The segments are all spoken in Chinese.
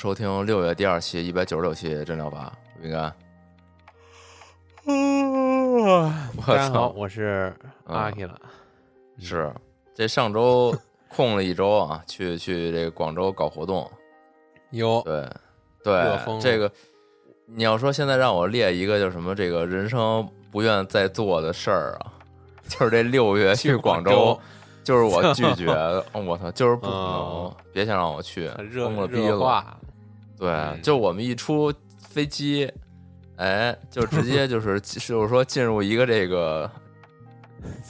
收听六月第二期一百九十六期真疗法，我应该，我大家好，操，我是阿 K 了。是。这上周空了一周啊，去去这个广州搞活动，有对对这个你要说现在让我列一个叫什么这个人生不愿再做的事儿啊，就是这六月去广州，就是我拒绝。的，我操，就是不可能哦，别想让我去，热疯了逼了。对，嗯就我们一出飞机，哎，就直接就是就是说进入一个这个，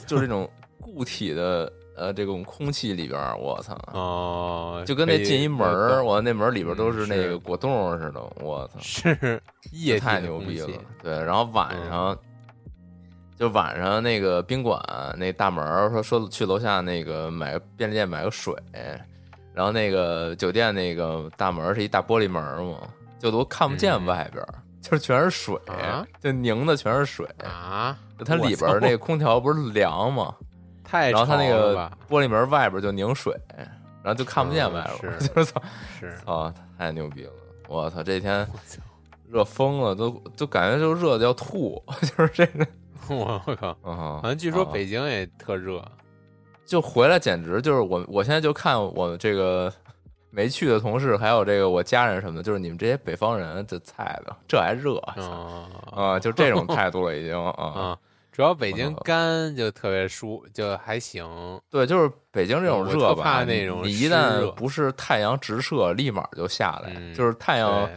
就是这种固体的呃这种空气里边儿，我操，哦，就跟那进一门儿，呃我那门儿里边都是那个果冻似的，我操，是液体太牛逼了。对，然后晚嗯上。就晚上那个宾馆那大门儿说说去楼下那个买个便利店买个水，然后那个酒店那个大门儿是一大玻璃门儿嘛，就都看不见嗯外边儿，就是全是水，啊就凝的全是水。啊，就它里边儿那个空调不是凉吗？太然后它那个玻璃门外边儿就凝水，然后就看不见嗯外边儿，就是操是，操，太牛逼了！我操，这天，热疯了，都都感觉就热的要吐，就是这个。我我靠，嗯，好像据说啊北京也特热，就回来简直就是我，我现在就看我这个没去的同事，还有这个我家人什么的，就是你们这些北方人这菜的，这还热啊、啊就这种态度了已经啊。啊，主要北京啊干就特别舒，就还行，对，就是北京这种热吧，怕那种你你一旦不是太阳直射，立马就下来，嗯就是太阳，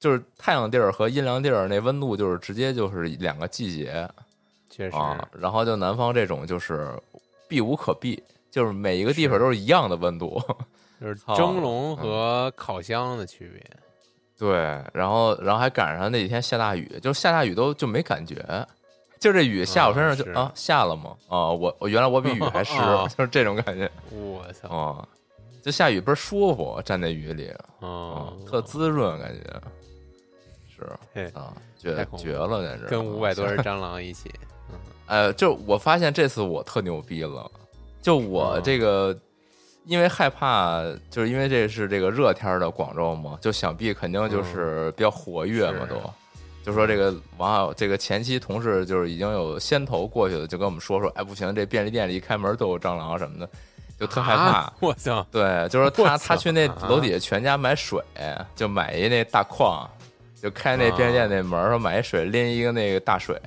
就是太阳地儿和阴凉地儿那温度就是直接就是两个季节确实，啊。然后就南方这种就是避无可避，就是每一个地方都是一样的温度。就是蒸笼和烤箱的区别。对，然后然后还赶上那几天下大雨，就是下大雨都就没感觉，就这雨下我身上就啊啊下了吗？啊，我我原来我比雨还湿啊，就是这种感觉 我操！啊，就下雨倍儿舒服，站在雨里啊哦，，特滋润感觉，是啊，绝绝了简直，跟五百多人。只蟑螂一起，呃，就我发现这次我特牛逼了，就我嗯这个，因为害怕，就是因为这是这个热天儿的广州嘛，就想必肯定就是比较活跃嘛，都。就说这个王好，这个前期同事就是已经有先头过去的，就跟我们说说，哎，不行，这便利店里一开门都有蟑螂什么的，就特害怕。啊我操！对，就是说他他去那啊楼底下全家买水，就买一那大矿，就开那便利店那门儿说买一水，拎一个那个大水，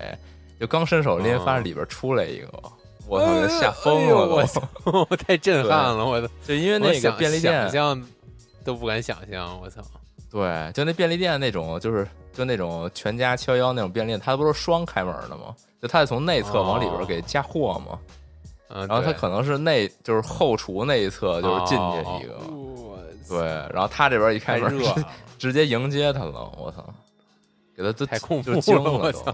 就刚伸手拎，啊发现里边出来一个，我操，吓疯了！我操！我太震撼了，我操！就因为那个便利店想，象都不敢想象，我操！对，就那便利店那种，就是就那种全家七幺幺那种便利店，它不是双开门的吗？就它得从内侧往里边给加货嘛，嗯，然后它可能是内就是后厨那一侧就是进去一个，对，然后他这边一开门直接迎接他了，我操，给他都太恐怖了我操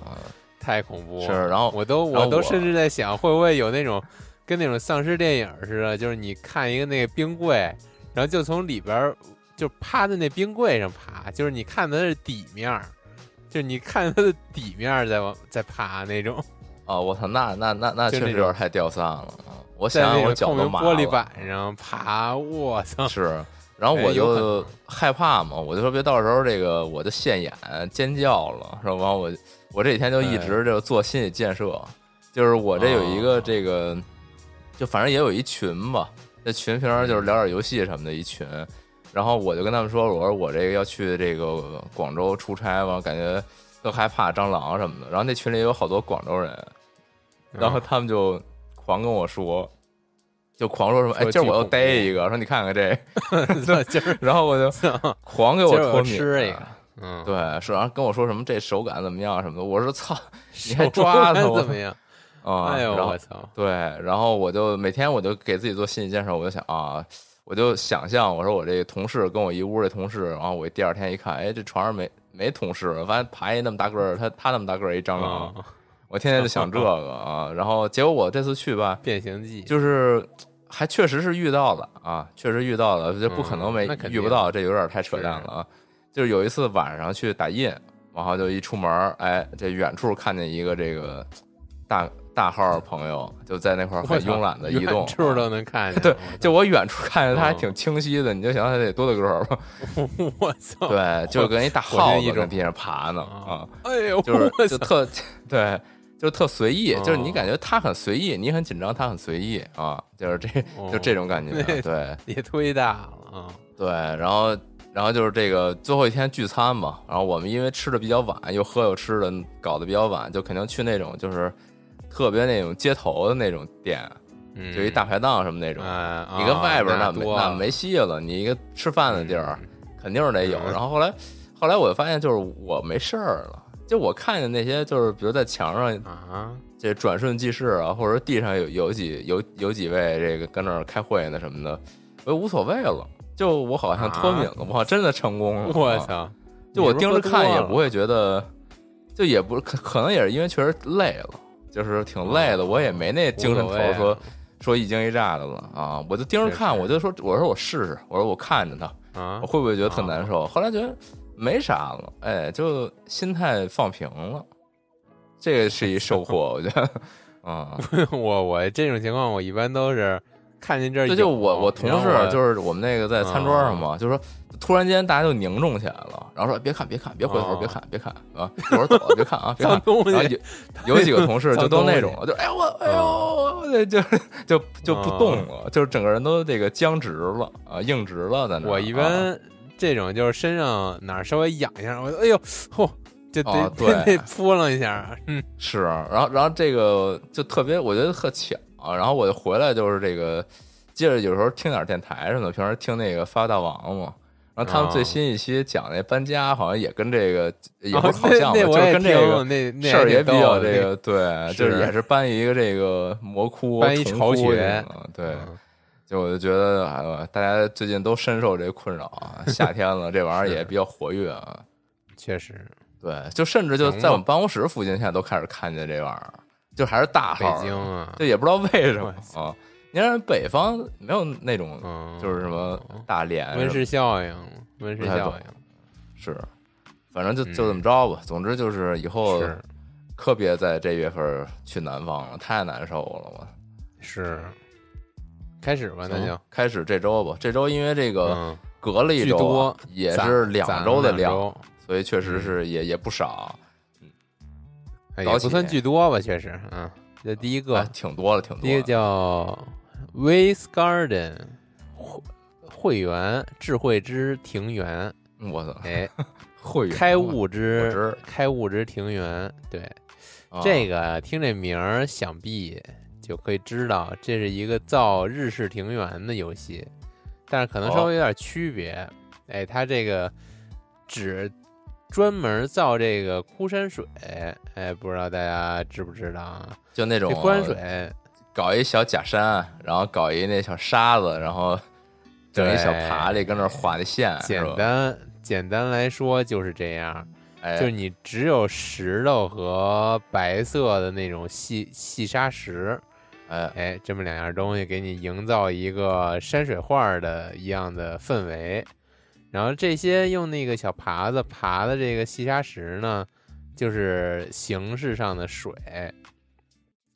太恐怖了。是，然后我都我我都甚至在想，会不会有那种跟那种丧尸电影似的，就是你看一个那个冰柜，然后就从里边就趴在那冰柜上爬，就是你看它是底面，就是你看它的底面在往在爬那种，啊，我操，那那那那确实有点太掉散了啊！我想想我种透明脚都麻了玻璃板上爬，我操！是，然后我就害怕嘛，我就说别到时候这个我就现眼尖叫了，是吧？完我我这几天就一直就做心理建设，就是我这有一个哦。这个，就反正也有一群吧，那群平常就是聊点游戏什么的一群，然后我就跟他们说，我说我这个要去这个广州出差嘛，感觉特害怕蟑螂什么的，然后那群里有好多广州人，然后他们就狂跟我说，就狂说什么，哎，说今儿我又逮一个，说你看看这，今 儿然后我就 狂给我吃一个，嗯，对，是然后跟我说什么这手感怎么样什么的，我说操，你还抓他怎么样？啊，哎呦然后我操！对，然后我就每天我就给自己做心理建设，我就想啊，我就想象我说我这同事跟我一屋这同事，然后我第二天一看，哎，这床上没没同事，我发现爬一那么大个儿，他他那么大个儿一蟑螂，啊，我天天就想这个 啊，然后结果我这次去吧，变形记就是还确实是遇到了啊，确实遇到了，就不可能没遇不到，这有点太扯淡了啊。就是有一次晚上去打印，然后就一出门儿，哎，这远处看见一个这个大大号朋友就在那块儿很慵懒的移动远，处都能看 见。对，就我远处看见他还嗯挺清晰的，你就想想他得多大个儿吧？我我操！对，就跟一大火耗箭一种子在地上爬呢啊，哎呦，就是！就特对，就特随意，就是你哦感觉他很随意，你很紧张，他很随意啊，就是这就哦这种感觉，那对也忒大了啊！对，然后然后就是这个最后一天聚餐嘛，然后我们因为吃的比较晚，又喝又吃的，搞得比较晚，就肯定去那种就是特别那种街头的那种店，嗯，就一大排档什么那种，啊，你跟外边那那没那没戏了，你一个吃饭的地儿。肯定是得有。嗯然后后来，后来我就发现，就是我没事儿了。就我看见那些，就是比如在墙上啊，这转瞬即逝啊，或者地上有有几有有几位这个跟那儿开会呢什么的，我就无所谓了。就我好像脱敏了，我好像真的成功了。啊我操！就我盯着看也不会会觉得，就也不可可能也是因为确实累了，就是挺累的，我也没那精神头啊说说一惊一乍的了啊。我就盯着看，我就说我说我试试，我说我看着他。啊我，会不会觉得特难受？后来觉得没啥了，哎，就心态放平了，这个是一收获，我觉得，啊、我我这种情况我一般都是看见这儿，这就我我同事就是我们那个在餐桌上嘛，就说突然间大家就凝重起来了，然后说别看别看别回头哦别看别看啊，一会儿走了别看啊 别看。然后，有有几个同事 就都那种了，就哎呦我哎呦，就就就不动了，就是整个人都这个僵直了啊，硬直了在那。我一啊。般这种就是身上哪儿稍微痒一下，我哎呦嚯，就得哦对。得扑棱一下，嗯，是，然后然后这个就特别，我觉得特巧。然后我就回来就是这个，接着有时候听点电台什么的，平时听那个发大王嘛。然后他们最新一期讲那搬家，好像也跟这个也不是好像吧，就跟这个那那事儿也比较这这个对，就是也是搬一个这个魔窟，搬一巢穴窟对，嗯就我就觉得啊，大家最近都深受这个困扰啊，夏天了，这玩意儿也比较活跃啊。确实，对，就甚至就在我们办公室附近，现在都开始看见这玩意儿，就还是大北京啊，就也不知道为什么啊。你看北方没有那种嗯，就是什么大连温室效应，温室效应是，反正就就这么着吧。总之就是以后可别在这月份去南方了，太难受了。我是，开始吧，那就开始这周吧，这周因为这个嗯，隔了一周也是两周的量，所以确实是也也不少，也不算巨多吧，确实，嗯，这第一个哎，挺多了，挺多第一个。叫 Ways Garden 会会员智慧之庭园，我操，哎，会员开物之开物之庭园，对，啊这个听这名儿，想必就可以知道这是一个造日式庭园的游戏，但是可能稍微有点区别。哎，它这个只专门造这个枯山水，哎，不知道大家知不知道啊？就那种这枯山水，搞一小假山，然后搞一那小沙子，然后整一小对爬犁跟那儿画的线，简单简单来说就是这样，哎，就是你只有石头和白色的那种细细沙石，哎。哎，这么两样东西给你营造一个山水画的一样的氛围。然后这些用那个小耙子耙的这个细沙石呢，就是形式上的水，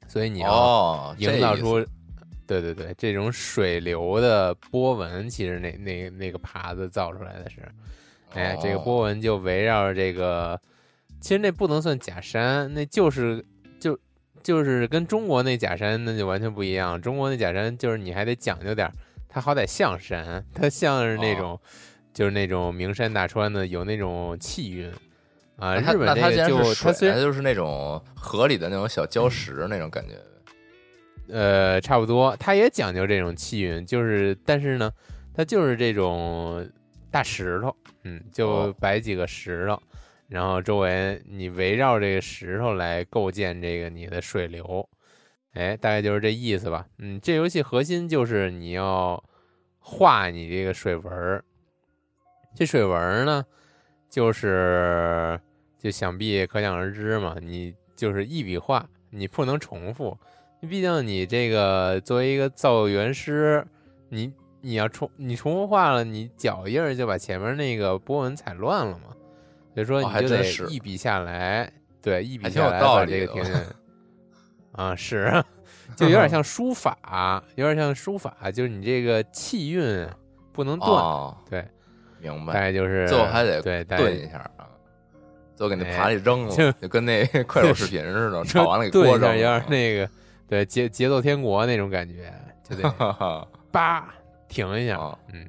所以你要哦，营造出，对对对，这种水流的波纹，其实那那那个耙子造出来的是，哎，这个哦。波纹就围绕着这个，其实那不能算假山，那就是就就是跟中国那假山那就完全不一样。中国那假山就是你还得讲究点，它好歹像山，它像是那哦。种、就是那种名山大川的，有那种气韵啊。日本那个就是它水，虽然就是那种河里的那种小礁石那种感觉，呃，差不多，它也讲究这种气韵，就是但是呢，它就是这种大石头，嗯，就哦摆几个石头，然后周围你围绕这个石头来构建这个你的水流，哎，大概就是这意思吧。嗯，这游戏核心就是你要画你这个水纹儿，这水纹儿呢，就是就想必可想而知嘛，你就是一笔画，你不能重复。毕竟你这个作为一个造园师，你你要重你重复画了，你脚印儿就把前面那个波纹踩乱了嘛。所以说哦你就得一笔下来，对，一笔下来把这个停下。啊，是，就有点像书法，有点像书法，就是你这个气运啊不能断。哦，对，大明白。大概就是最后还得对，炖一下啊，最后给那哎盘里扔了，就就跟那 快手视频似的，就炒完了给锅扔有点。那个对节节奏天国那种感觉，就得哈 哈叭停一下。啊，嗯，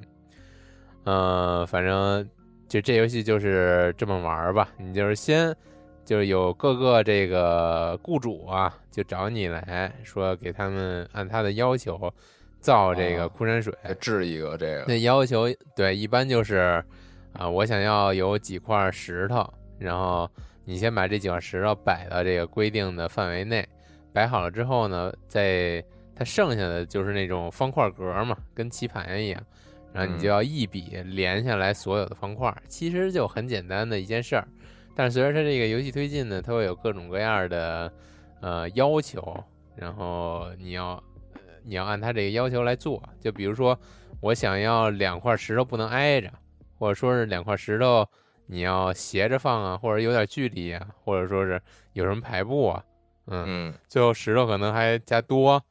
呃，反正就这游戏就是这么玩吧。你就是先就是有各个这个雇主啊，就找你来说，给他们按他的要求造这个哦枯山水。再制一个这个那要求对，一般就是啊，我想要有几块石头，然后你先把这几块石头摆到这个规定的范围内，摆好了之后呢，再它剩下的就是那种方块格嘛，跟棋盘一样，然后你就嗯要一笔连下来所有的方块，其实就很简单的一件事儿。但是随着它这个游戏推进呢，它会有各种各样的呃要求，然后你要呃你要按他这个要求来做。就比如说，我想要两块石头不能挨着，或者说是两块石头你要斜着放啊，或者有点距离啊，或者说是有什么排布啊，嗯，嗯最后石头可能还加多。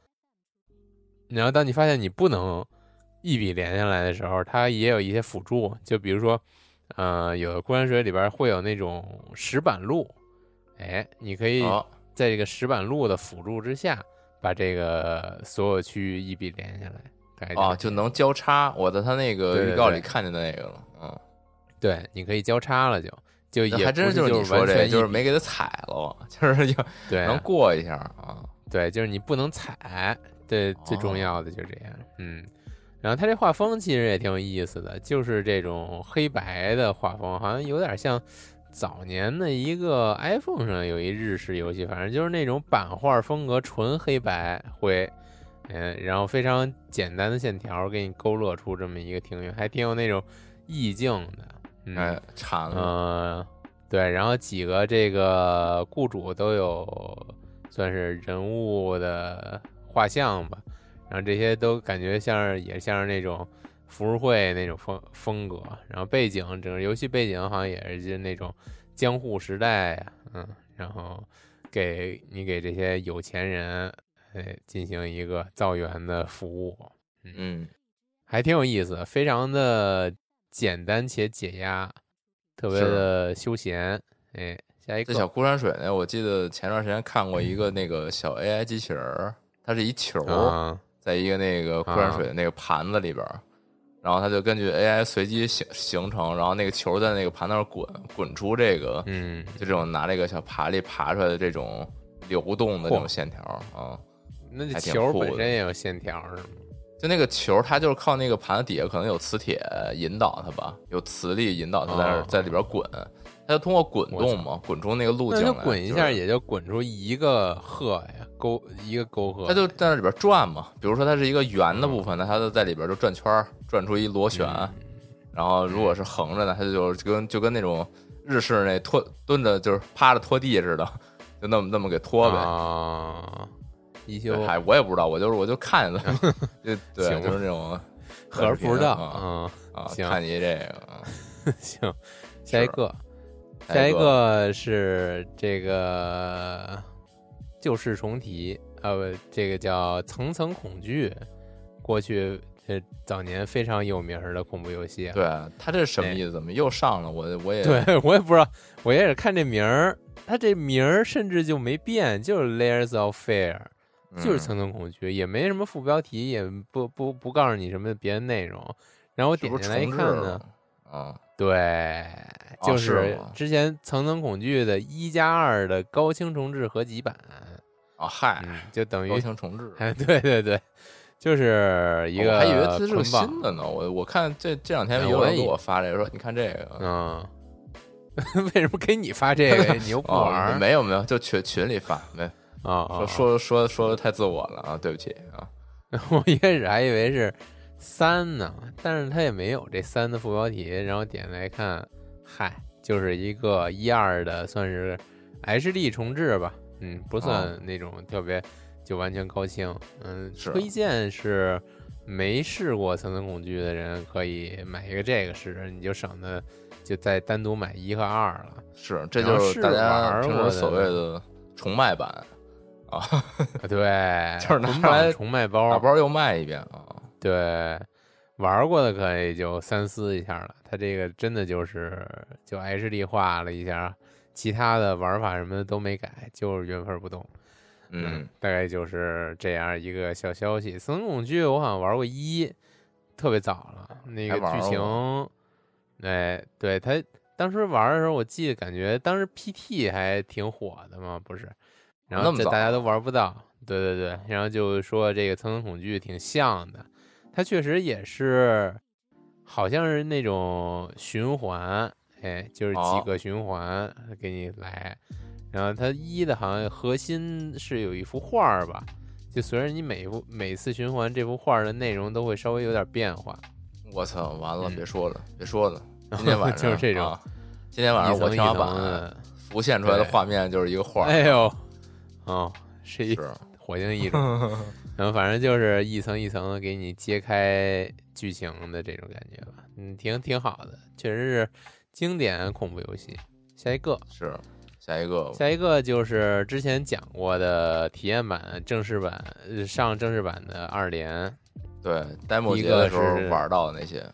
然后当你发现你不能一笔连下来的时候，它也有一些辅助，就比如说，呃，有的枯山水里边会有那种石板路，哎，你可以在这个石板路的辅助之下，把这个所有区域一笔连下来，大概啊，就能交叉。我在他那个预告里看见的那个了，嗯，对，你可以交叉了就，就也还真就是你说这，完全一笔就是没给他踩了，就是就对能过一下啊。对，就是你不能踩，对，最重哦要的就是这样。嗯，然后他这画风其实也挺有意思的，就是这种黑白的画风，好像有点像早年的一个 iPhone 上有一日式游戏，反正就是那种版画风格，纯黑白灰，嗯，然后非常简单的线条给你勾勒出这么一个庭院，还挺有那种意境的。嗯，哎，馋了，嗯，对，然后几个这个雇主都有算是人物的画像吧，然后这些都感觉像是也像是那种浮世绘那种风风格，然后背景整个游戏背景好像也是就那种江户时代呀、嗯，然后给你给这些有钱人哎进行一个造园的服务，嗯，还挺有意思，非常的简单且解压，特别的休闲。哎，下一个这小枯山水呢，我记得前段时间看过一个那个小 AI 机器人儿，它是一球在一个那个枯山水的那个盘子里边儿，然后它就根据 AI 随机形形成，然后那个球在那个盘那儿滚，滚出这个嗯，就这种拿这个小爬犁爬出来的这种流动的这种线条啊。那这球本身也有线条是吗？就那个球，它就是靠那个盘子底下可能有磁铁引导它吧，有磁力引导它在那儿哦在里边滚，它就通过滚动嘛，滚出那个路径来，就滚一下，也就滚出一个壑呀，沟一个沟壑。它就在那里边转嘛。比如说它是一个圆的部分，那它就在里边就转圈儿，转出一螺旋。嗯然后如果是横着的，它就就跟就跟那种日式那拖蹲着就是趴着拖地似的，就那么那么给拖呗。啊，一休对，嗨，我也不知道，我就是我就看见了，就对，行就是那种合着不知道啊啊。看你这个啊，行，下一个，下下一一个个是这个旧事重提，呃，不这个叫层层恐惧，过去呃早年非常有名儿的恐怖游戏啊。对他这是什么意思？怎么又上了？我我也对 我也不知道，我也是看这名儿，它这名儿甚至就没变，就是 Layers of Fear，就是嗯层层恐惧，也没什么副标题，也不不不告诉你什么别的内容。然后点进来一看呢了，？啊，对，就是之前层层恐惧的一加二的高清重置合集版，啊，嗨，嗯，就等于高清重置。哎，对对对，就是一个我还以为它是个新的呢，我我看这这两天有人给我发这个说，你看这个，嗯，为什么给你发这个？你又不玩？没有没有，就群群里发，没啊啊！说说说说的太自我了啊，对不起啊，我一开始还以为是三呢，但是它也没有这三的副标题，然后点来看，嗨，就是一个一二的，算是 HD 重置吧，嗯，不算那种特别就完全高清，嗯，推荐是没试过层层恐惧的人可以买一个这个试试，你就省得就再单独买一和二了。是这就是大家儿过的平时所谓的重卖版啊，啊对，就是拿来重卖包，打包又卖一遍啊，对，玩过的可以就三思一下了。它这个真的就是就 HD 化了一下，其他的玩法什么的都没改，就是原封不动。嗯，大概就是这样一个小消息。《层层恐惧》我好像玩过一，特别早了，那个剧情，哎，对他当时玩的时候，我记得感觉当时 PT 还挺火的嘛，不是？然后这大家都玩不到，对对对，然后就说这个《层层恐惧》挺像的，它确实也是，好像是那种循环，哎，就是几哦。个循环给你来。然后它一的好像核心是有一幅画儿吧，就随着你每幅每次循环，这幅画儿的内容都会稍微有点变化。我操，完了，嗯。别说了，别说了，今天晚上 就是这种啊今天晚上我天花板，浮现出来的画面就是一个画儿，哎呦，哦，是一是。火星异种，然后反正就是一层一层的给你揭开剧情的这种感觉吧，嗯，挺挺好的，确实是经典恐怖游戏。下一个，是下一个下一个就是之前讲过的体验版、正式版、呃上正式版的二连。对 demo 一个节的时候是玩到的那些，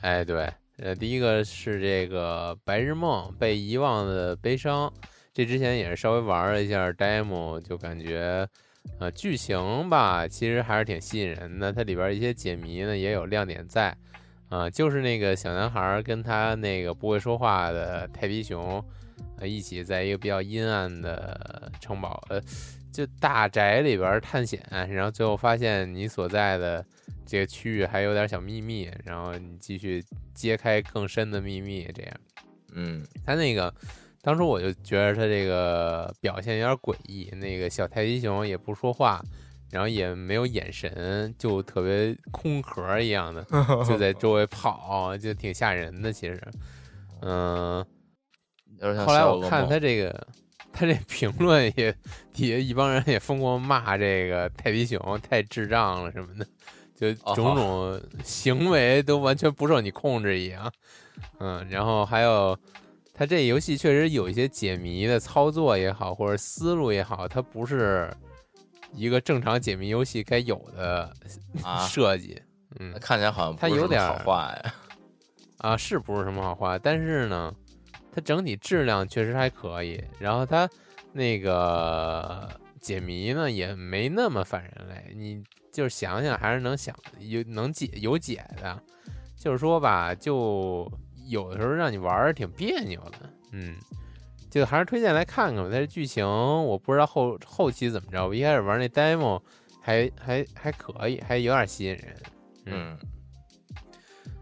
哎，对，呃，第一个是这个《白日梦》被遗忘的悲伤，这之前也是稍微玩了一下 demo，就感觉，呃，剧情吧，其实还是挺吸引人的。它里边一些解谜呢也有亮点在，啊、就是那个小男孩跟他那个不会说话的泰迪熊，呃，一起在一个比较阴暗的城堡，呃，就大宅里边探险，然后最后发现你所在的这个区域还有点小秘密，然后你继续揭开更深的秘密，这样。嗯，他那个当时我就觉得他这个表现有点诡异，那个小泰迪熊也不说话，然后也没有眼神，就特别空壳一样的，就在周围跑，就挺吓人的。其实，嗯、后来我看他这个，他这评论也底下一帮人也疯狂骂这个泰迪熊太智障了什么的，就哦种种行为都完全不受你控制一样。嗯，然后还有他这游戏确实有一些解谜的操作也好，或者思路也好，它不是一个正常解谜游戏该有的啊，设计。嗯，看起来好像它有点儿好话呀，啊，是不是什么好话？但是呢，它整体质量确实还可以。然后它那个解谜呢，也没那么反人类。你就是想想，还是能想有能解有解的。就是说吧，就有的时候让你玩儿挺别扭的。嗯，就还是推荐来看看吧。但是剧情我不知道后后期怎么着，我一开始玩那 demo 还还还可以，还有点吸引人。嗯，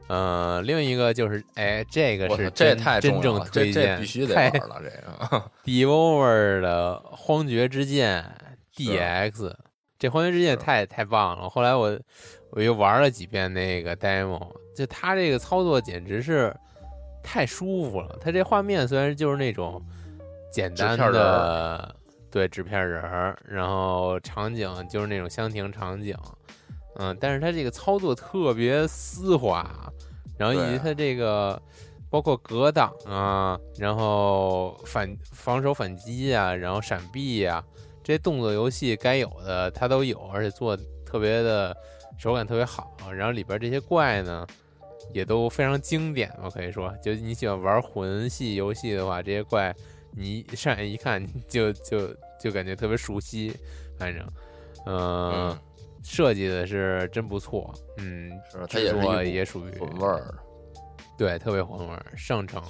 呃，另一个就是，哎，这个是真真正推荐，必须得太玩了，这个 Devour 的《荒绝之剑》DX，这《荒绝之剑是太太棒了。后来我我又玩了几遍那个 demo，就它这个操作简直是太舒服了。它这画面虽然就是那种简单的对纸片人儿，然后场景就是那种箱庭场景，嗯，但是它这个操作特别丝滑，然后以及它这个。包括格挡啊，然后反防守反击啊、然后闪避呀、这些动作游戏该有的它都有，而且做得特别的手感特别好。然后里边这些怪呢，也都非常经典吧，可以说，就你喜欢玩魂系游戏的话，这些怪你上眼一看就就就感觉特别熟悉，反正，嗯、嗯，设计的是真不错，嗯，制作也属于魂味儿，对，特别混味儿，上乘，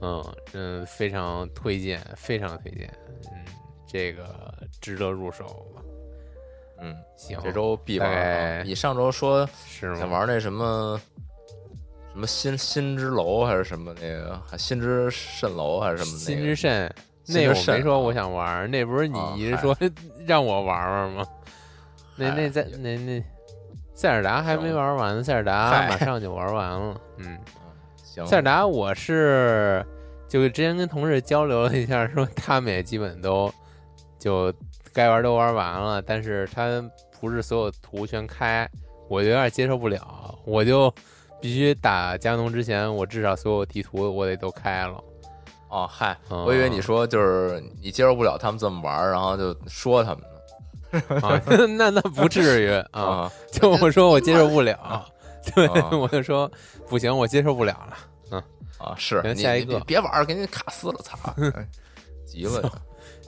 嗯嗯，非常推荐，非常推荐，嗯，这个值得入手吧。嗯，行，这周必玩啊！你上周说？想玩那什么什么心心之楼还是什么那个还心之蜃楼还是什么那个？心之肾，心之那我肾啊没说我想玩，那不是你一直说 让我玩玩吗？那那在那那塞尔达还没玩完呢，塞尔达马上就玩完了。嗯，行。塞尔达我是就之前跟同事交流了一下，说他们也基本都就该玩都玩完了，但是他不是所有图全开，我就有点接受不了，我就必须打加农之前，我至少所有地图我得都开了。哦嗨，嗯我以为你说就是你接受不了他们这么玩，然后就说他们呢啊，那那不至于 啊！啊就我说我接受不了，对啊我就说不行，我接受不了了。嗯啊是下一个别别玩儿，给你卡死了，操！哎急了，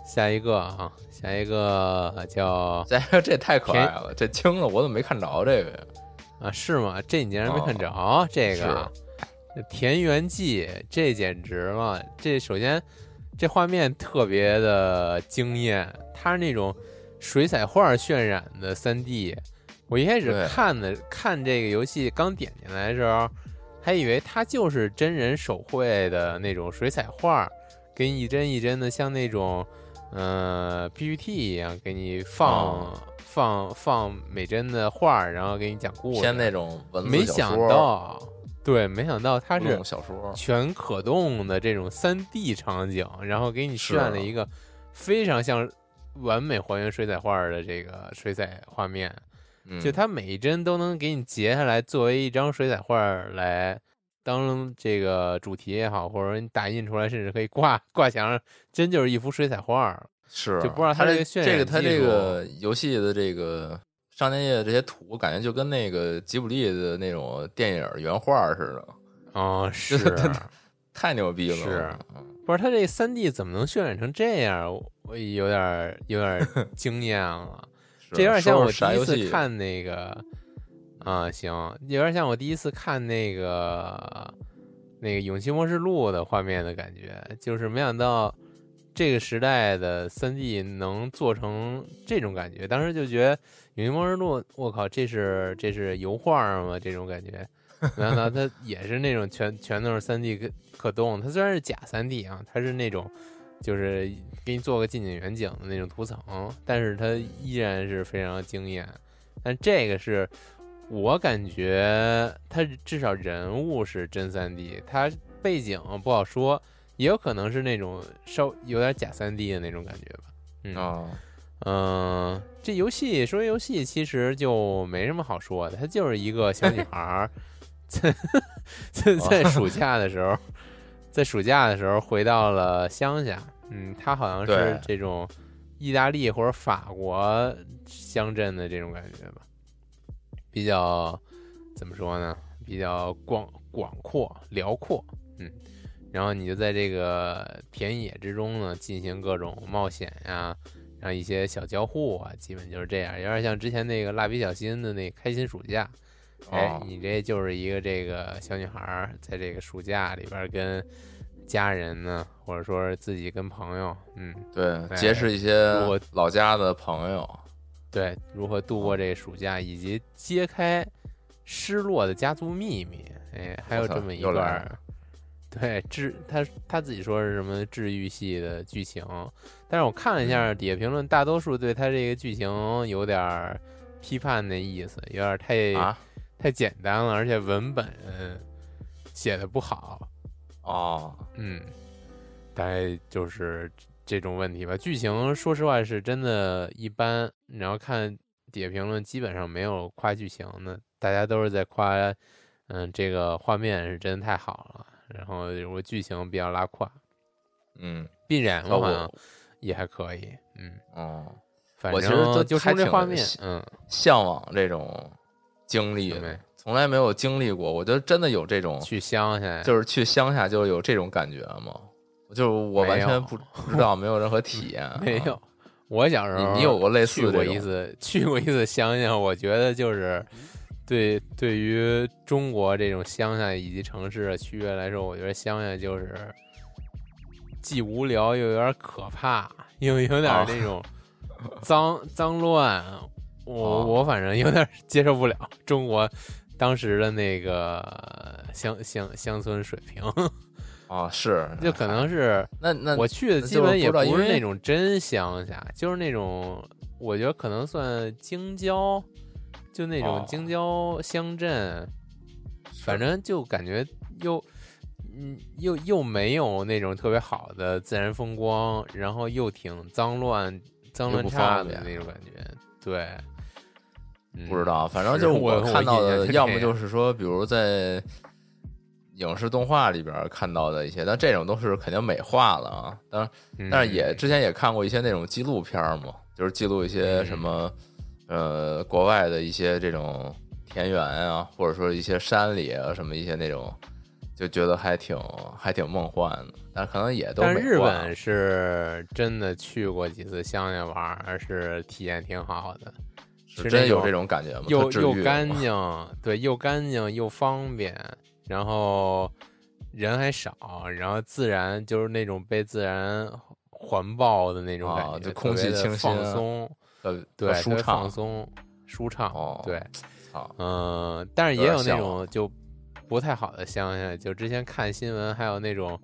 下一个啊，下一个叫这这太可爱了，这轻了我怎么没看着这个呀？啊是吗？这你竟然没看着、哦这个《田园记》，这简直了！这首先这画面特别的惊艳，它是那种水彩画渲染的三 D。我一开始看的看这个游戏刚点进来的时候，还以为它就是真人手绘的那种水彩画，给你一帧一帧的像那种呃 PPT 一样，给你放、哦放放美珍的画，然后给你讲故事。偏那种文字没想到，对，没想到它是小说，全可动的这种三 D 场景，然后给你是渲了一个非常像完美还原水彩画的这个水彩画面。嗯就它每一帧都能给你截下来，作为一张水彩画来当这个主题也好，或者说你打印出来，甚至可以挂挂墙上，真就是一幅水彩画。是就不知道它它这个渲染这个它这个游戏的这个上年夜这些图，感觉就跟那个吉卜力的那种电影原画似的，哦，是，太牛逼了。是嗯不是他这三 D 怎么能渲染成这样？我有点有点 惊艳了。这有点像我第一次看那个啊，行，有点像我第一次看那个那个《勇气末世录》的画面的感觉，就是没想到这个时代的三 D 能做成这种感觉，当时就觉得《勇气末世录》，我靠，这是这是油画吗？这种感觉，没想到它也是那种全全都是三 D 可可动，它虽然是假三 D 啊，它是那种就是给你做个近景远景的那种图层，但是它依然是非常惊艳。但这个是我感觉它至少人物是真三 D，它背景不好说，也有可能是那种稍有点假三 D 的那种感觉吧。嗯这游戏说游戏其实就没什么好说的，它就是一个小女孩儿在在在暑 假的时候，在暑假的时候回到了乡下。嗯，她好像是这种意大利或者法国乡镇的这种感觉吧，比较怎么说呢？比较广广阔辽阔。嗯，然后你就在这个田野之中呢，进行各种冒险呀、然后一些小交互啊，基本就是这样，有点像之前那个蜡笔小新的那开心暑假。哎哦，你这就是一个这个小女孩儿在这个暑假里边儿跟家人呢，或者说是自己跟朋友，嗯，对，哎结识一些我老家的朋友。对，如何度过这个暑假，以及揭开失落的家族秘密，哎，还有这么一段儿，对治他他自己说是什么治愈系的剧情，但是我看了一嗯下底下评论，大多数对他这个剧情有点儿批判的意思，有点儿太、啊，太简单了，而且文本写的不好，哦，嗯，大概就是这种问题吧。剧情说实话是真的一般，你要看底下评论基本上没有夸剧情的，大家都是在夸，嗯，这个画面是真的太好了，然后我剧情比较拉胯，嗯，并染效我好像，也还可以，嗯，哦，反我其实都正就还挺冲这画面，嗯，向往这种经历从来没有经历过。我觉得真的有这种，去乡下，就是去乡下就有这种感觉吗？就是我完全不不知道，没有任何体验。没有啊，。我小时候你你有过类似去过一次，去过一次乡下，我觉得就是对对于中国这种乡下以及城市的区别来说，我觉得乡下就是既无聊又有点可怕，又有点啊那种脏脏乱，我哦我反正有点接受不了中国当时的那个乡乡乡村水平，啊，是，就可能是那那我去的基本也不是那种真乡下，就是那种我觉得可能算京郊，就那种哦京郊乡镇，反正就感觉又。嗯，又又没有那种特别好的自然风光，然后又挺脏乱、脏乱差的那种感觉。对，嗯不知道，反正就是我看到的，要么就是说，比如在影视动画里边看到的一些，但这种都是肯定美化了啊。当然，但是也嗯之前也看过一些那种纪录片嘛，就是记录一些嗯什么呃国外的一些这种田园啊，或者说一些山里啊什么一些那种，就觉得还挺还挺梦幻的。但可能也都但是日本是真的去过几次乡下玩儿，是体验挺好的，是真有这种感觉吗？又又干净，对，又干净又方便，然后人还少，然后自然就是那种被自然环抱的那种感觉，啊就空气清新放松，特对，特舒特别放畅松，舒畅，哦对，好，嗯，但是也有那种就不太好的乡下，就之前看新闻，还有那种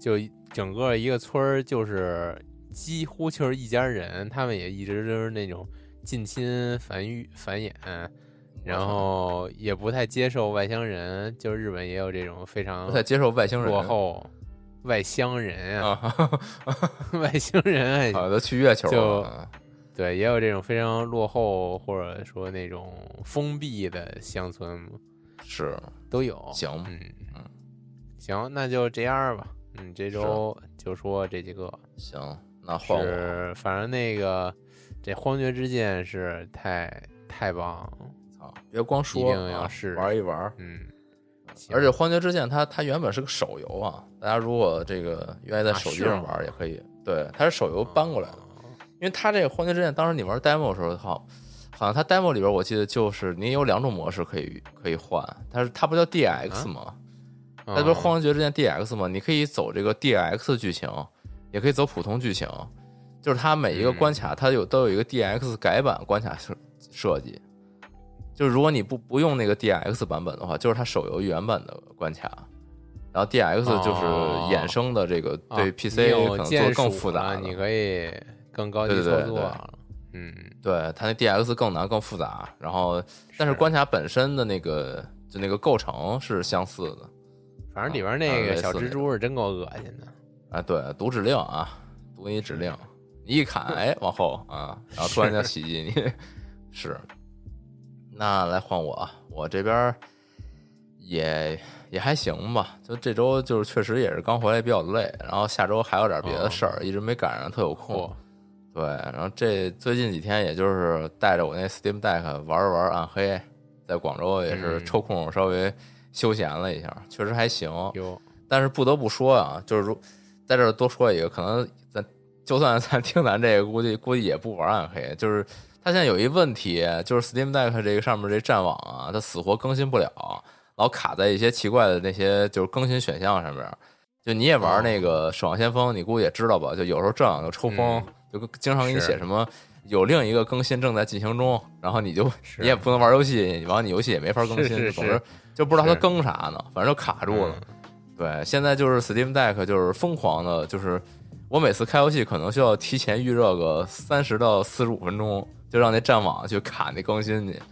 就整个一个村儿就是几乎就是一家人，他们也一直就是那种近亲繁育繁衍，然后也不太接受外乡人，就日本也有这种非常不太接受外乡人落后外乡人啊，啊，外星人还好都去月球就对，也有这种非常落后或者说那种封闭的乡村是都有。行嗯嗯行，那就这样吧。嗯，这周就说这几个，行，那换我是反正那个这荒绝之剑是太太棒了，啊，别光说，一定要啊试玩一玩。嗯，而且《荒绝之剑》它它原本是个手游啊，大家如果这个愿意在啊手机上玩也可以。对，它是手游搬过来的，哦因为它这个《荒绝之剑》当时你玩 demo 的时候，好，好像它 demo 里边我记得就是你有两种模式可以可以换，它是它不叫 DX 吗？它不是《哦荒绝之剑》DX 吗？你可以走这个 DX 剧情，也可以走普通剧情，就是它每一个嗯关卡它有都有一个 DX 改版关卡设设计。就是如果你不不用那个 DX 版本的话，就是它手游原版的关卡，然后 DX 就是哦衍生的这个对啊 PC 可能做键更复杂的，你可以更高级操作了。嗯，对它那 DX 更难更复杂，然后但是关卡本身的那个就那个构成是相似的反正里边啊那个小蜘蛛是真够恶心的。啊。对，读指令啊，读你指令，你一砍哎往后啊，然后突然间袭击你，是。那来换我啊，我这边也也还行吧，就这周就是确实也是刚回来比较累，然后下周还有点别的事儿，一直没赶上，特有空嚯。对，然后这最近几天也就是带着我那 Steam Deck 玩了玩暗黑，在广州也是嗯抽空稍微休闲了一下，确实还行。有但是不得不说啊，就是如在这儿多说一个，可能咱就算咱听咱这个，估计估计也不玩暗黑。就是它现在有一问题，就是 Steam Deck 这个上面这战网啊，它死活更新不了，老卡在一些奇怪的那些就是更新选项上面。就你也玩那个《守望先锋》，你估计也知道吧？就有时候正好就抽风，就经常给你写什么有另一个更新正在进行中，然后你就你也不能玩游戏，完了你游戏也没法更新，总之是就不知道它更啥呢，反正就卡住了。嗯对，现在就是 Steam Deck 就是疯狂的，就是我每次开游戏可能需要提前预热个三十到四十五分钟，就让那战网去卡那更新去，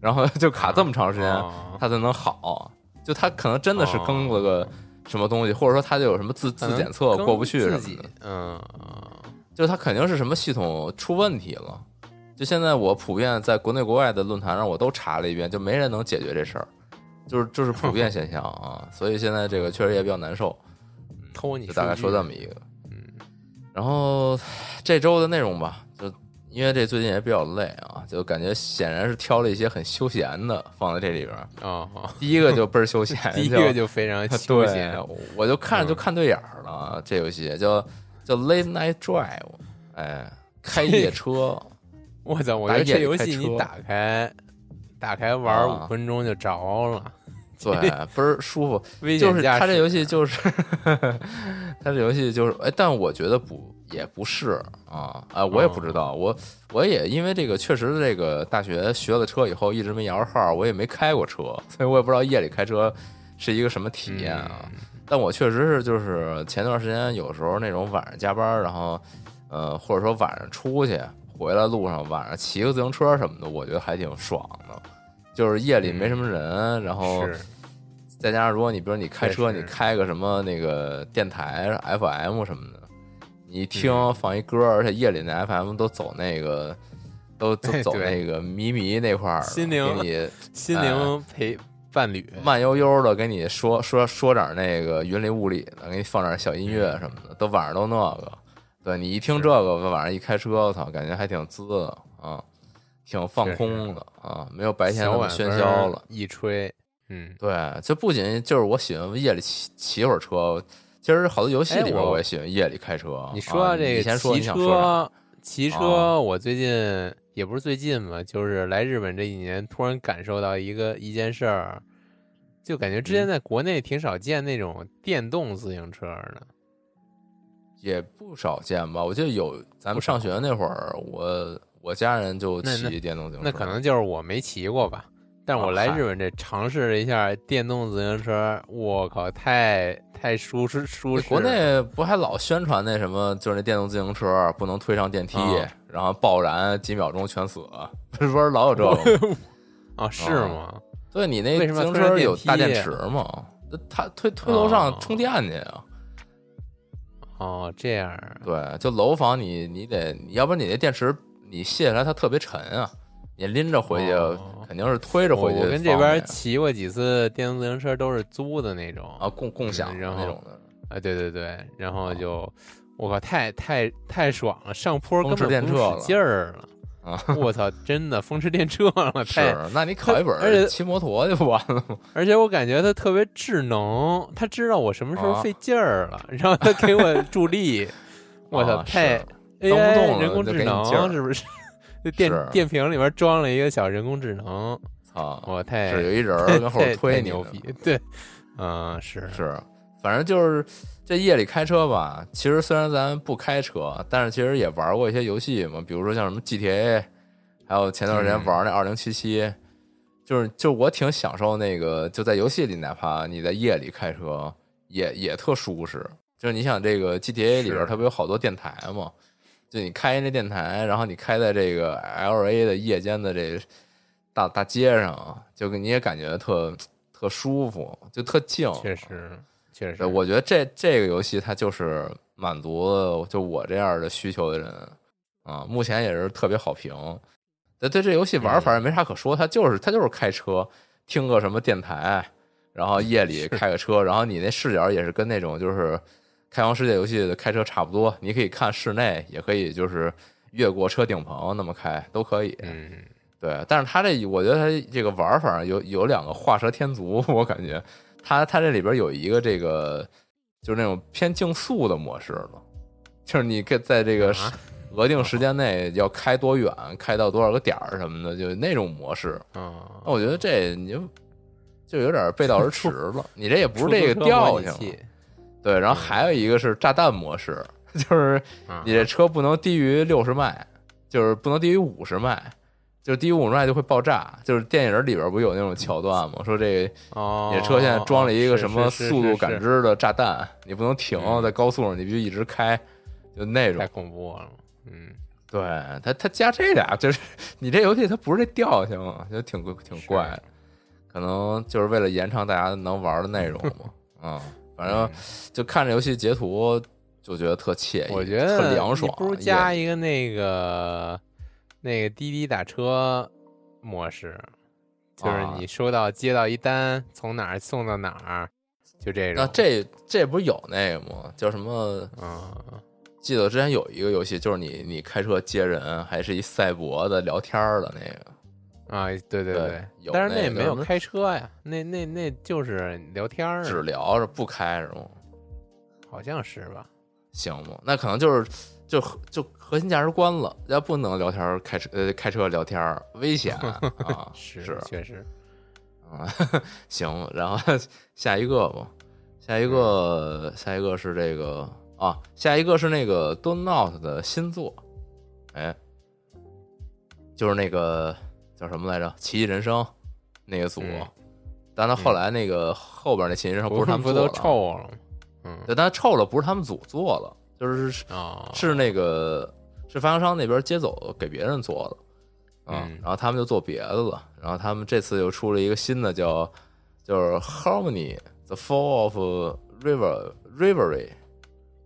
然后 就卡这么长时间，哦它才能好。就它可能真的是更了个什么东西，或者说它就有什么自自检测过不去什么的，嗯，就它肯定是什么系统出问题了。就现在我普遍在国内国外的论坛上我都查了一遍，就没人能解决这事儿，就是就是普遍现象啊。所以现在这个确实也比较难受。偷你就大概说这么一个。嗯，然后这周的内容吧，就因为这最近也比较累啊，就感觉显然是挑了一些很休闲的放在这里边儿。哦，哦第一个就倍儿休闲，第一个就非常休闲，，我就看着就嗯看对眼儿了。这游戏叫叫 Late Night Drive，哎，开夜车。我操！我打觉得这游戏你打开打开玩啊五分钟就着了，对，倍儿舒服。就是险驾驶。它这游戏就是，它这游戏就是，哎，但我觉得不也不是啊，啊，我也不知道，我我也因为这个确实这个大学学了车以后一直没摇号，我也没开过车，所以我也不知道夜里开车是一个什么体验啊。但我确实是就是前段时间有时候那种晚上加班，然后呃或者说晚上出去回来路上晚上骑个自行车什么的，我觉得还挺爽的。就是夜里没什么人，然后再加上如果你比如你开车，你开个什么那个电台 FM 什么的，你一听嗯放一歌，而且夜里那 FM 都走那个。都都 走那个迷迷那块儿，心灵给你心灵陪伴侣，慢悠悠的给你说说说点那个云里雾里的，给你放点小音乐什么的，都晚上都那个。对你一听这个，晚上一开车，我操，感觉还挺滋的啊，挺放空的啊，没有白天那么喧嚣了。一吹，嗯，对，这不仅就是我喜欢夜里骑骑会儿车，其实好多游戏里边哎我我也喜欢夜里开车。你说到这个骑？车，骑啊车，我最近也不是最近嘛，就是来日本这几年，突然感受到一个一件事儿，就感觉之嗯前在国内挺少见那种电动自行车的。也不少见吧？我记得有咱们上学那会儿，我我家人就骑电动自行车，那可能就是我没骑过吧。但我来日本这尝试了一下电动自行车，我靠，太太舒适舒适。国内不还老宣传那什么，就是那电动自行车不能推上电梯，啊然后爆燃几秒钟全死，不是不是老有这个吗？啊，是吗？对你那自行车有大电池吗？那它推推楼上哦充电去啊？哦，这样啊，对，就楼房你你得，要不然你那电池你卸下来它特别沉啊，你拎着回去哦肯定是推着回去我跟这边骑过几次电动自行车，都是租的那种啊共共享的然后那种的。啊，对对对，然后就我靠，太太太爽了，上坡根本不用使劲儿了。啊，我操，真的风驰电掣了，太是，那你考一本而且骑摩托就不完了吗？而且我感觉它特别智能，它知道我什么时候啊费劲儿了，然后它给我助力。我操，啊太 AI 人工智能是不是？这电电瓶里面装了一个小人工智能，操，我太是有一人儿跟后边太推你牛逼，对，嗯，是是，反正就是这夜里开车吧。其实虽然咱不开车，但是其实也玩过一些游戏嘛，比如说像什么 GTA，还有前段时间嗯玩那二零七七，就是就我挺享受那个，就在游戏里，哪怕你在夜里开车，也也特舒适。就是你想这个 GTA 里边它不有好多电台嘛？就你开那电台，然后你开在这个 LA 的夜间的这大大街上，就你也感觉特特舒服，就特静。确实确实，我觉得这这个游戏它就是满足了就我这样的需求的人啊，目前也是特别好评。对对，这游戏玩法也没啥可说，它就是它就是开车，听个什么电台，然后夜里开个车，然后你那视角也是跟那种就是开放世界游戏的开车差不多，你可以看室内，也可以就是越过车顶棚那么开都可以。嗯，对，但是它这我觉得它这个玩法有有两个画蛇添足，我感觉。它它这里边有一个这个就是那种偏竞速的模式了，就是你可在这个啊？额定时间内要开多远，开到多少个点儿什么的，就那种模式。啊，那我觉得这你就就有点背道而驰了，你这也不是这个调性对，然后还有一个是炸弹模式，就是啊你这车不能低于六十迈，就是不能低于五十迈，就是低于五十迈就会爆炸。就是电影里边不有那种桥段吗？说这个哦，你这车现在装了一个什么速度感知的炸弹，你不能停，嗯在高速上你必须一直开，就那种太。恐怖了，嗯，对他，他加这俩，就是你这游戏它不是这调性啊，就挺挺怪的，可能就是为了延长大家能玩的内容嘛。啊、反正嗯就看这游戏截图，就觉得特惬意，我觉得特得凉爽你。不如加一个那个那个滴滴打车模式，就是啊你收到接到一单，从哪儿送到哪儿，就这种。那这这不是有那个吗？叫什么？嗯，记得之前有一个游戏，就是你你开车接人，还是一赛博的聊天的那个。啊，对对对有但是那也没有开车呀，那那那就是聊天儿啊，只聊着不开是吗？好像是吧？行吗？那可能就是就就核心价值观了，要不能聊天儿开车呃开车聊天儿危险啊，是是确实，啊，行，然后下一个吧，下一个下一个是这个啊，下一个是那个 Do Not 的新作，哎，就是那个叫什么来着，《奇迹人生》那个组，嗯。但他后来那个后边那《奇迹人生》不是他们不都臭了吗？嗯。对，但臭了不是他们组做的，就是啊，是那个是发行商那边接走给别人做的，啊，嗯。然后他们就做别的了，然后他们这次又出了一个新的叫就是 Harmony the Fall of River Rivery，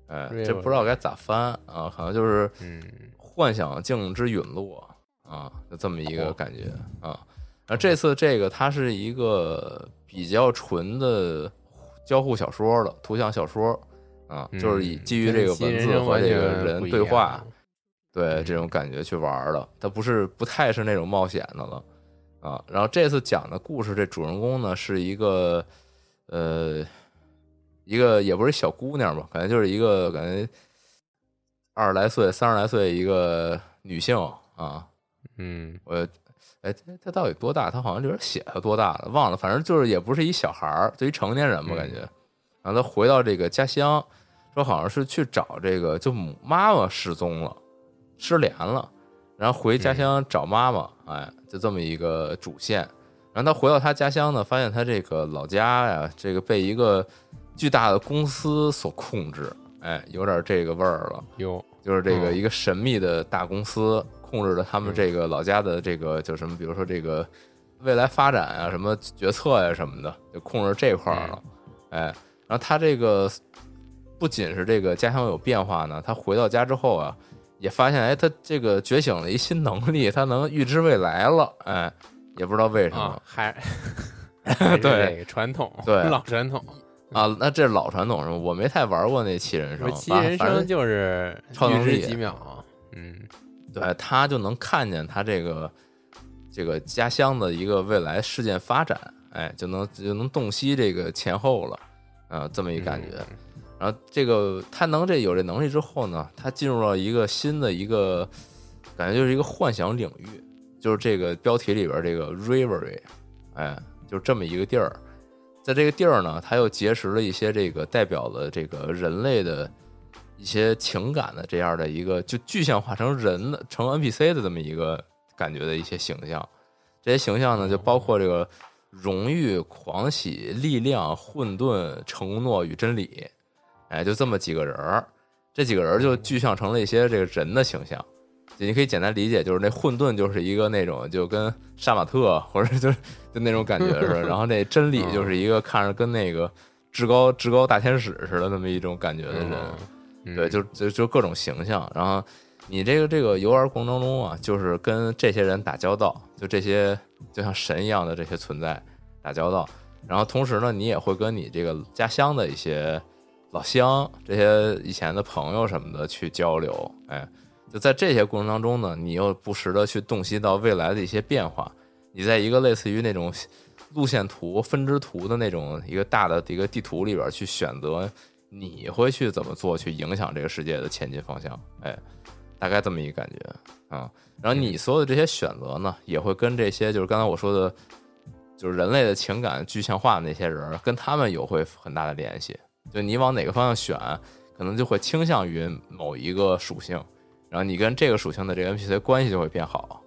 哎，这不知道该咋翻啊，可能就是嗯。幻想境之陨落啊，就这么一个感觉啊。然后这次这个它是一个比较纯的交互小说的图像小说啊，就是以嗯基于这个文字和这个人对话，对嗯这种感觉去玩的，它不是不太是那种冒险的了啊。然后这次讲的故事，这主人公呢是一个呃一个也不是小姑娘吧，感觉就是一个感觉二十来岁、三十来岁一个女性啊。嗯我哎，她她到底多大？他好像里边写他多大了，忘了。反正就是也不是一小孩儿，就一成年人吧，嗯感觉。然后他回到这个家乡，说好像是去找这个，就母妈妈失踪了，失联了，然后回家乡找妈妈，哎，就这么一个主线。然后他回到他家乡呢，发现他这个老家呀，这个被一个巨大的公司所控制，哎，有点这个味儿了。有就是这个嗯一个神秘的大公司控制着他们这个老家的这个叫什么，比如说这个未来发展啊、什么决策呀、什么的，就控制这块儿了。哎，然后他这个不仅是这个家乡有变化呢，他回到家之后啊，也发现哎，他这个觉醒了一新能力，他能预知未来了。哎，也不知道为什么啊，还 对传统，对老传统。啊。那这是老传统是吗？我没太玩过那七人生，七人生就是超能力几秒，嗯对他就能看见他这个这个家乡的一个未来事件发展，哎，就能就能洞悉这个前后了，啊、这么一感觉。嗯然后这个他能这有这能力之后呢，他进入了一个新的一个感觉，就是一个幻想领域，就是这个标题里边这个 Rivery，哎，就这么一个地儿。在这个地儿呢，他又结识了一些这个代表了这个人类的一些情感的这样的一个，就具象化成人的成 NPC 的这么一个感觉的一些形象。这些形象呢，就包括这个荣誉、狂喜、力量、混沌、承诺与真理，哎，就这么几个人儿。这几个人儿就具象成了一些这个人的形象。就你可以简单理解，就是那混沌就是一个那种就跟杀马特或者就是就那种感觉似的，然后那真理就是一个看着跟那个至高至高大天使似的那么一种感觉的人。嗯对，就就就各种形象。然后你这个这个游玩过程中啊，就是跟这些人打交道，就这些就像神一样的这些存在打交道。然后同时呢，你也会跟你这个家乡的一些老乡、这些以前的朋友什么的去交流。哎，就在这些过程当中呢，你又不时的去洞悉到未来的一些变化。你在一个类似于那种路线图、分支图的那种一个大的一个地图里边去选择你会去怎么做，去影响这个世界的前进方向？哎，大概这么一个感觉啊。然后你所有的这些选择呢，也会跟这些就是刚才我说的，就是人类的情感具象化的那些人，跟他们有会很大的联系。就你往哪个方向选，可能就会倾向于某一个属性，然后你跟这个属性的这个 NPC 关系就会变好，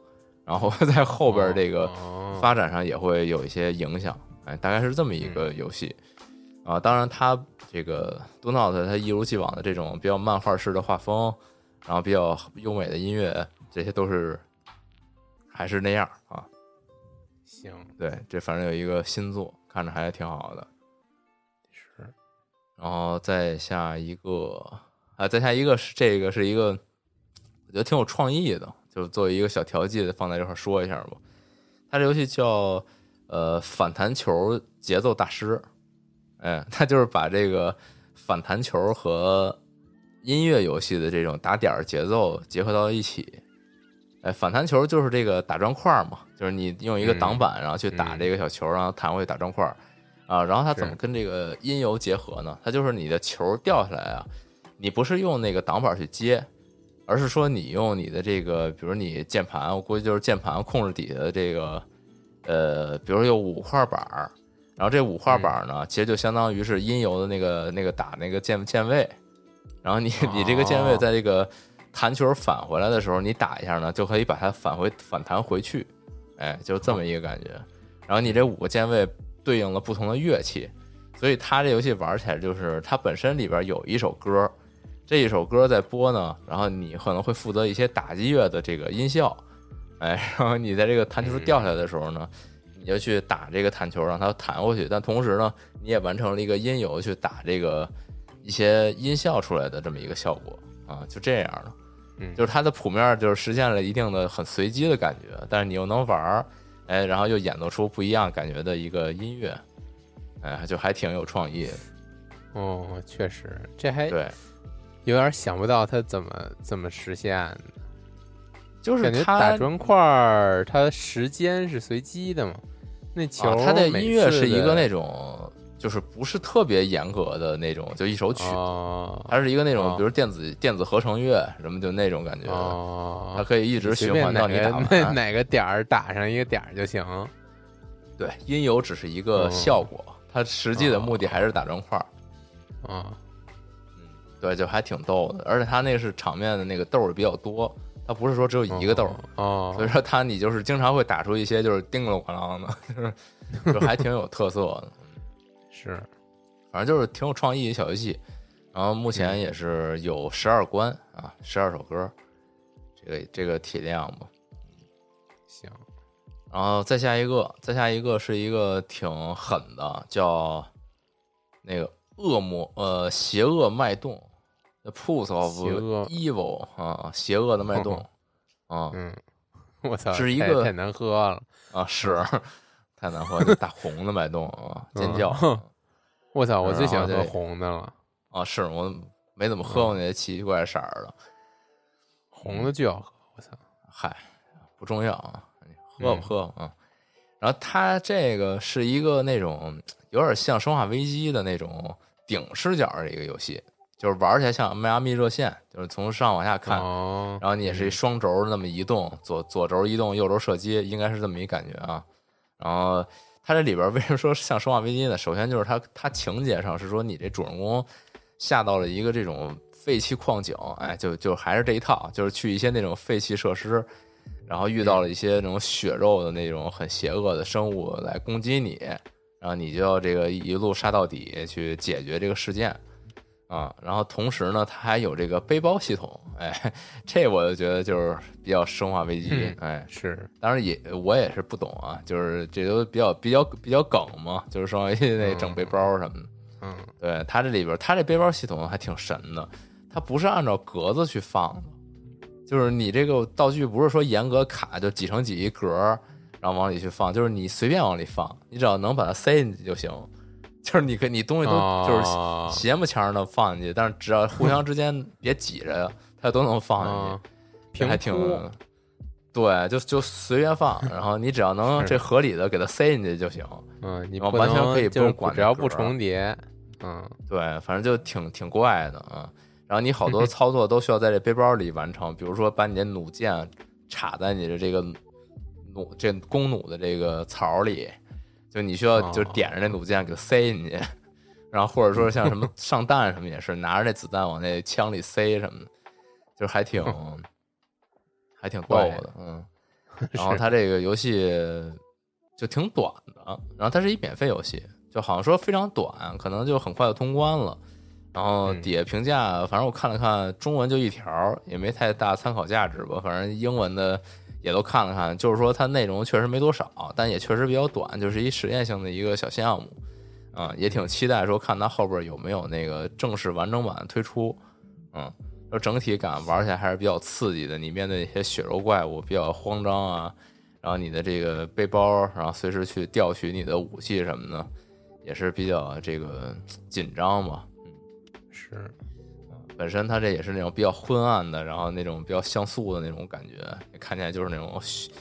然后在后边这个哦发展上也会有一些影响。哎，大概是这么一个游戏啊。当然，它这个 Do Not 它一如既往的这种比较漫画式的画风，然后比较优美的音乐，这些都是还是那样啊。行对，这反正有一个新作，看着还挺好的。是然后再下一个啊，再下一个是这个是一个我觉得挺有创意的，就作为一个小调剂的放在这块儿说一下吧。它这游戏叫呃反弹球节奏大师，哎，他就是把这个反弹球和音乐游戏的这种打点儿节奏结合到一起。哎，反弹球就是这个打砖块儿嘛，就是你用一个挡板，然后去打嗯这个小球，然后弹回去打砖块儿。啊，然后它怎么跟这个音游结合呢？它就是你的球掉下来啊，你不是用那个挡板去接，而是说你用你的这个，比如你键盘，我估计就是键盘控制底下的这个，呃，比如有五块板儿，然后这五块板儿呢，其实就相当于是音游的那个那个打那个键键位，然后你你这个键位哦在这个弹球返回来的时候，你打一下呢，就可以把它返回反弹回去，哎，就这么一个感觉。然后你这五个键位对应了不同的乐器，所以它这游戏玩起来就是它本身里边有一首歌，这一首歌在播呢，然后你可能会负责一些打击乐的这个音效，哎，然后你在这个弹球掉下来的时候呢，你就去打这个弹球，让它弹过去，但同时呢，你也完成了一个音游去打这个一些音效出来的这么一个效果啊，就这样的。嗯就是它的谱面就是实现了一定的很随机的感觉，但是你又能玩儿，哎，然后又演奏出不一样感觉的一个音乐，哎，就还挺有创意的。哦，确实，这还对，有点想不到它怎么怎么实现的。就是感觉它打砖块儿，它时间是随机的嘛？那球啊，它的音乐是一个那种就是不是特别严格的那种，就一首曲，哦它是一个那种哦比如电子电子合成乐什么就那种感觉，哦，它可以一直循环到你打哪完。哪个点儿打上一个点儿就行。对，音游只是一个哦效果，它实际的目的还是打砖块儿。啊，对，就还挺逗的，而且它那个是场面的那个豆儿比较多，它不是说只有一个豆儿，哦，所以说它你就是经常会打出一些就是叮了咣啷的，就是就还挺有特色的，是反正就是挺有创意的小游戏。然后目前也是有十二关啊，十二首歌，这个这个体量吧。行然后再下一个，再下一个是一个挺狠的，叫那个恶魔呃邪恶脉动，The Pulse of 邪恶 Evil 啊，邪恶的脉动 啊嗯，我操，是一个太太难喝了。啊是太难喝，了，大红的脉动啊，尖叫嗯我操，我最喜欢喝红的了，啊，是我没怎么喝过那些奇奇怪怪色儿的，红的就好喝。我操，嗨，不重要啊，喝吧嗯喝吧啊。然后它这个是一个那种有点像《生化危机》的那种顶视角的一个游戏，就是玩起来像迈阿密热线，就是从上往下看，哦，然后你也是一双轴那么移动，左左轴移动，右轴射击，应该是这么一感觉啊。然后它这里边为什么说像《生化危机》呢？首先就是它它情节上是说你这主人公下到了一个这种废弃矿井，哎，就就还是这一套，就是去一些那种废弃设施，然后遇到了一些那种血肉的那种很邪恶的生物来攻击你，然后你就要这个一路杀到底去解决这个事件。啊，然后同时呢，它还有这个背包系统，哎，这我就觉得就是比较生化危机，嗯哎，是当然也我也是不懂啊，就是这都比较比较比较梗嘛，就是生化危机那整背包什么的。嗯对它这里边，它这背包系统还挺神的，它不是按照格子去放的，就是你这个道具不是说严格卡就几乘几一格，然后往里去放，就是你随便往里放，你只要能把它塞进去就行。就是你可你东西都就是哦斜木腔的放进去，但是只要互相之间别挤着，它都能放进去。还挺对，就就随便放，然后你只要能这合理的给它塞进去就行。嗯，你完全可以不用管只要不重叠，嗯对，反正就挺挺怪的啊。然后你好多 操作都需要在这背包里完成，比如说把你的弩箭插在你的这个弩这弓弩的这个槽里，就你需要就哦点着那弩箭给它塞进去，然后或者说像什么 上弹什么也是拿着那子弹往那枪里塞什么的，就还挺 还挺逗的，嗯。然后它这个游戏就挺短的，然后它是一免费游戏，就好像说非常短，可能就很快就通关了。然后嗯底下评价，反正我看了看，中文就一条，也没太大参考价值吧。反正英文的也都看了看，就是说它内容确实没多少，但也确实比较短，就是一实验性的一个小项目。啊、也挺期待说看它后边有没有那个正式完整版推出。嗯，就整体感玩起来还是比较刺激的。你面对一些血肉怪物比较慌张啊，然后你的这个背包，然后随时去调取你的武器什么的，也是比较这个紧张嘛。是，本身它这也是那种比较昏暗的，然后那种比较像素的那种感觉，看起来就是那种血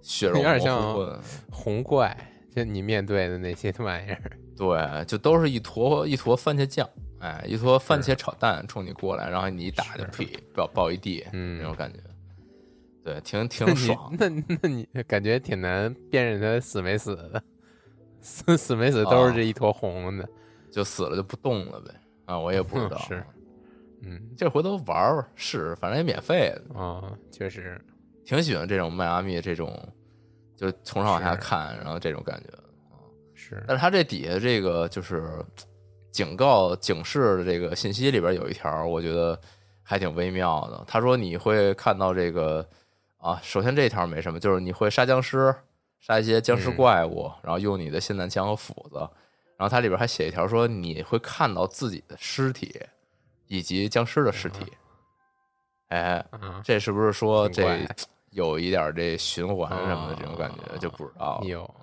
血肉有点模像糊混。红怪，就你面对的那些玩意儿，对，就都是一坨一坨番茄酱，哎，一坨番茄炒蛋冲你过来，然后你一打就是屁爆爆一地，嗯那种感觉。对，挺 挺爽。那那你 感觉挺难辨认他死没死的，死死没死都是这一坨红的，就死了就不动了呗。啊，我也不知道。是嗯这回头玩玩试试，反正也免费的，啊，确实，挺喜欢这种迈阿密这种，就从上往下看，然后这种感觉啊。是但是它这底下这个就是警告警示的这个信息里边有一条，我觉得还挺微妙的。他说你会看到这个啊，首先这一条没什么，就是你会杀僵尸，杀一些僵尸嗯怪物，然后用你的霰弹枪和斧子。然后它里边还写一条说你会看到自己的尸体以及僵尸的尸体。哎，啊，这是不是说这有一点这循环什么的这种感觉？哦就不知道了。有，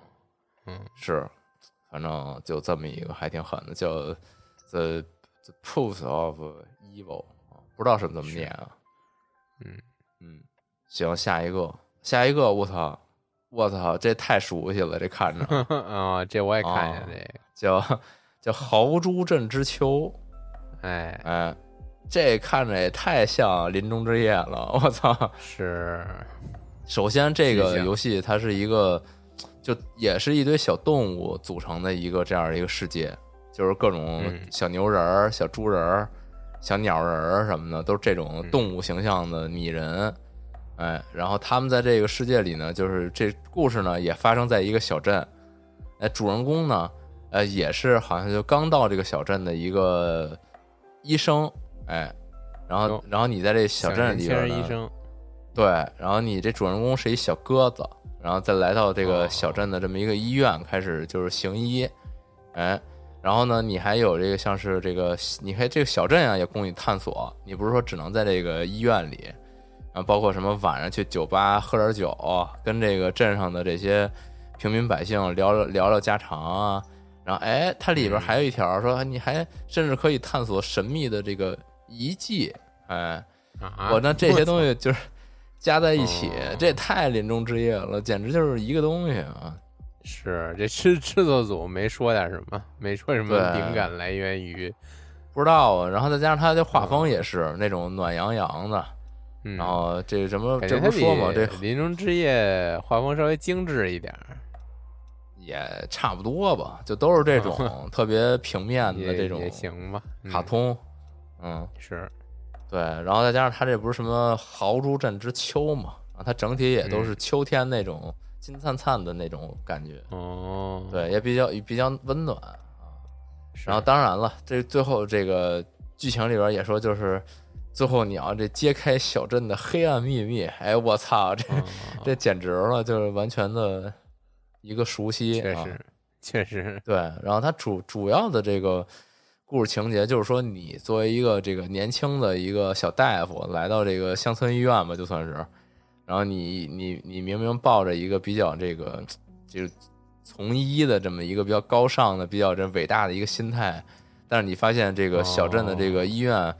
嗯是，反正就这么一个还挺狠的，叫 The The Proof of Evil，啊不知道是怎么念啊。嗯嗯，行，下一个，下一个，我操，我操，这太熟悉了，这看着 啊，这我也看见哦这个，叫 叫豪猪镇之秋，哎，哎，这看着也太像林中之夜了，我操！是，首先，这个游戏它是一个，就也是一堆小动物组成的一个这样一个世界，就是各种嗯小牛人儿、小猪人儿、小鸟人儿什么的，都是这种嗯动物形象的拟人。哎，然后他们在这个世界里呢，就是这故事呢也发生在一个小镇。哎，主人公呢，呃，也是好像就刚到这个小镇的一个医生。哎，然后然后你在这小镇里小边对，然后你这主人公是一小鸽子，然后再来到这个小镇的这么一个医院，开始就是行医，哎，然后呢，你还有这个像是这个，你看这个小镇啊，也供你探索，你不是说只能在这个医院里，啊，包括什么晚上去酒吧喝点酒，跟这个镇上的这些平民百姓聊聊聊聊家常啊，然后哎，它里边还有一条说，你还甚至可以探索神秘的这个遗迹，哎。啊，我那这些东西就是加在一起，哦这也太临终之夜了，简直就是一个东西啊！是这制制作组没说点什么，没说什么灵感来源于，不知道啊，然后再加上他的画风也是那种暖洋洋的，嗯，然后这什么这不是说嘛，这比《林中之夜》画风稍微精致一点儿，也差不多吧，就都是这种 特别平面的这种也行吧，嗯。卡通，嗯，是，对，然后再加上它这不是什么豪猪镇之秋嘛，啊，它整体也都是嗯。秋天那种金灿灿的那种感觉，哦，对，也比较比较温暖啊。然后当然了，这最后这个剧情里边也说，就是最后你要这揭开小镇的黑暗秘密，哎，我操，这、哦。这简直了，就是完全的一个熟悉，啊、确实确实，对。然后它主主要的这个故事情节就是说，你作为一个这个年轻的一个小大夫，来到这个乡村医院吧，就算是，然后你你你明明抱着一个比较这个就是从医的这么一个比较高尚的、比较这伟大的一个心态，但是你发现这个小镇的这个医院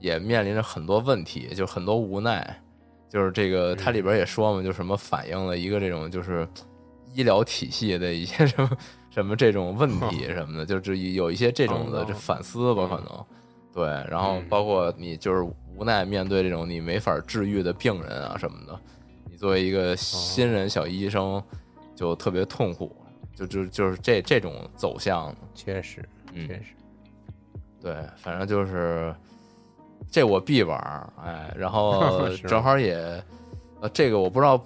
也面临着很多问题，就很多无奈，就是这个它里边也说嘛，就什么反映了一个这种就是医疗体系的一些 什么什么这种问 题什么的，就是有一些这种的哦这反思吧，可能。对，然后嗯。包括你就是无奈面对这种你没法治愈的病人啊什么的，你作为一个新人小医生就特别痛苦，就就就是这这种走向，确实嗯。确实，对，反正就是这我必玩儿，哎，然后 正好也，呃，这个我不知道，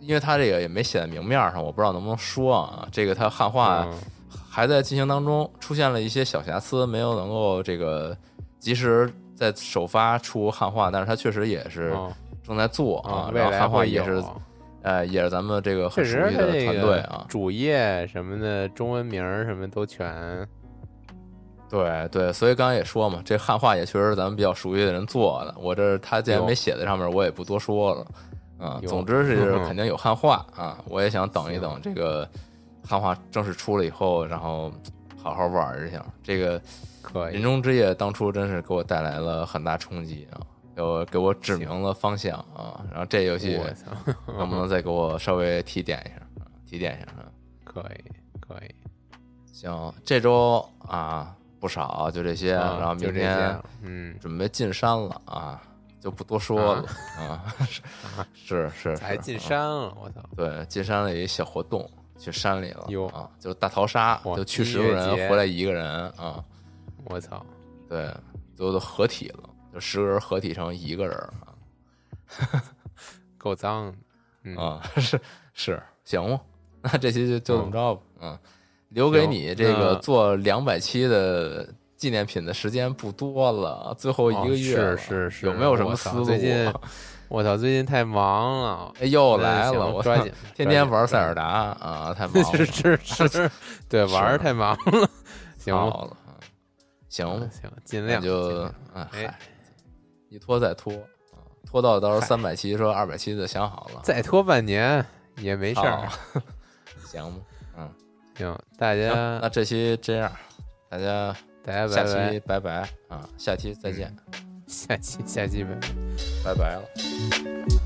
因为他这个也没写在明面上，我不知道能不能说啊。这个他汉化嗯还在进行当中，出现了一些小瑕疵，没有能够这个及时在首发出汉化，但是他确实也是哦正在做啊，然后汉化也是，呃，也是咱们这个很熟悉的团队啊。主页什么的中文名儿什么都全，对对，所以刚刚也说嘛，这汉化也确实是咱们比较熟悉的人做的。我这他既然没写在上面，我也不多说了。啊，总之是嗯 肯定有汉化啊，我也想等一等这个汉化正式出了以后，然后好好玩一下。这个《可以林中之夜》当初真是给我带来了很大冲击啊，给我给我指明了方向啊。然后这游戏，能不能再给我稍微提点一下啊？提点一下啊？可以可以，行，这周啊不少，就这些，啊然后明天嗯，准备进山了啊，就不多说了啊。是是是，还进啊山了，我操，对，进山了有一小活动，去山里了有啊，就大逃杀，就去十个人回来一个人啊，我操，对，最后都合体了就十个人合体成一个人啊够脏。嗯，啊，是是，行吗？那这期就就这么着吧，嗯，留给你这个嗯做两百期的纪念品的时间不多了，最后一个月是是是，有没有什么思路？最近 我操，最近太忙了。哎又嗯来了，我抓紧，天天玩塞尔达啊，太 忙了，是是是，对，玩太忙了。行，好了，嗯行吧，行，尽量就尽哎一拖再拖啊，拖到到时候嗨三百期说二百期就想好了，再拖半年也没事儿。行吧，嗯，行，大，家那这期这样，大家大家下期，拜拜啊，下期再见，下期下期拜拜。拜拜了。